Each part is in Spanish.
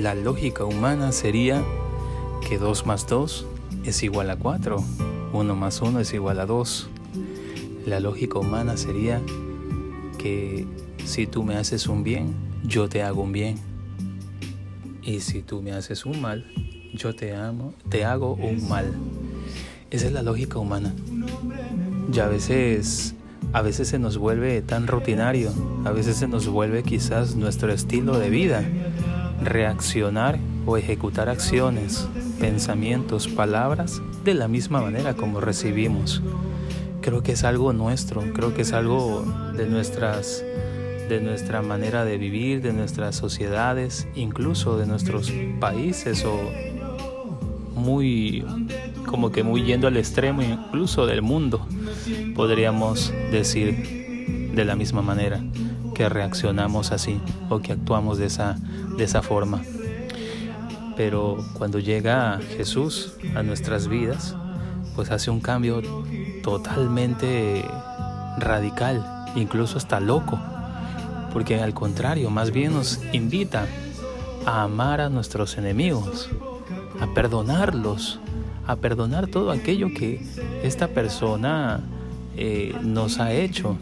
La lógica humana sería que 2 más 2 es igual a 4, 1 más 1 es igual a 2. La lógica humana sería que si tú me haces un bien, yo te hago un bien. Y si tú me haces un mal, yo te amo, te hago un mal. Esa es la lógica humana. Y a veces a veces se nos vuelve tan rutinario, a veces se nos vuelve quizás nuestro estilo de vida, reaccionar o ejecutar acciones, pensamientos, palabras de la misma manera como recibimos. Creo que es algo nuestro, creo que es algo de nuestras de nuestra manera de vivir, de nuestras sociedades, incluso de nuestros países o muy como que muy yendo al extremo incluso del mundo, podríamos decir de la misma manera que reaccionamos así o que actuamos de esa, de esa forma. Pero cuando llega Jesús a nuestras vidas, pues hace un cambio totalmente radical, incluso hasta loco, porque al contrario, más bien nos invita a amar a nuestros enemigos, a perdonarlos, a perdonar todo aquello que esta persona eh, nos ha hecho.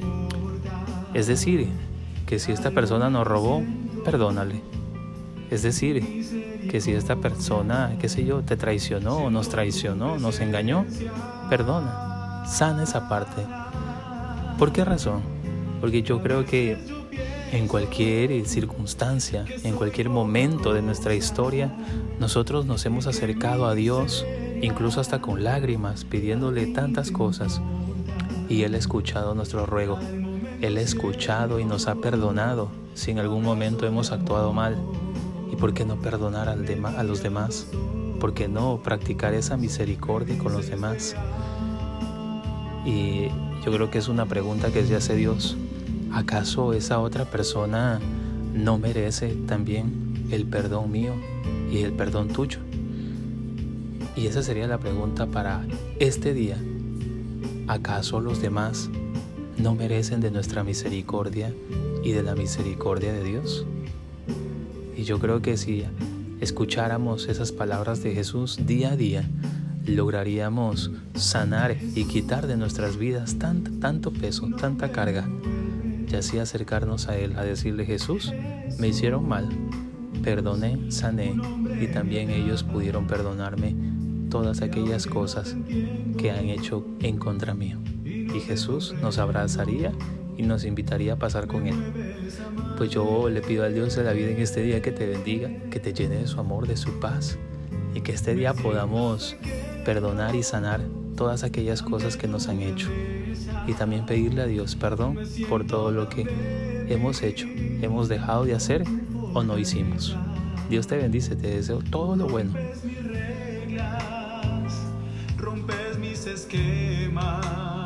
Es decir, que si esta persona nos robó, perdónale. Es decir, que si esta persona, qué sé yo, te traicionó, nos traicionó, nos engañó, perdona, sana esa parte. ¿Por qué razón? Porque yo creo que en cualquier circunstancia, en cualquier momento de nuestra historia, nosotros nos hemos acercado a Dios incluso hasta con lágrimas, pidiéndole tantas cosas. Y Él ha escuchado nuestro ruego. Él ha escuchado y nos ha perdonado si en algún momento hemos actuado mal. ¿Y por qué no perdonar a los demás? ¿Por qué no practicar esa misericordia con los demás? Y yo creo que es una pregunta que se hace Dios. ¿Acaso esa otra persona no merece también el perdón mío y el perdón tuyo? Y esa sería la pregunta para este día. ¿Acaso los demás no merecen de nuestra misericordia y de la misericordia de Dios? Y yo creo que si escucháramos esas palabras de Jesús día a día, lograríamos sanar y quitar de nuestras vidas tanto, tanto peso, tanta carga, y así acercarnos a Él, a decirle, Jesús, me hicieron mal, perdoné, sané, y también ellos pudieron perdonarme todas aquellas cosas que han hecho en contra mío. Y Jesús nos abrazaría y nos invitaría a pasar con Él. Pues yo le pido al Dios de la vida en este día que te bendiga, que te llene de su amor, de su paz, y que este día podamos perdonar y sanar todas aquellas cosas que nos han hecho. Y también pedirle a Dios perdón por todo lo que hemos hecho, hemos dejado de hacer o no hicimos. Dios te bendice, te deseo todo lo bueno esquemas.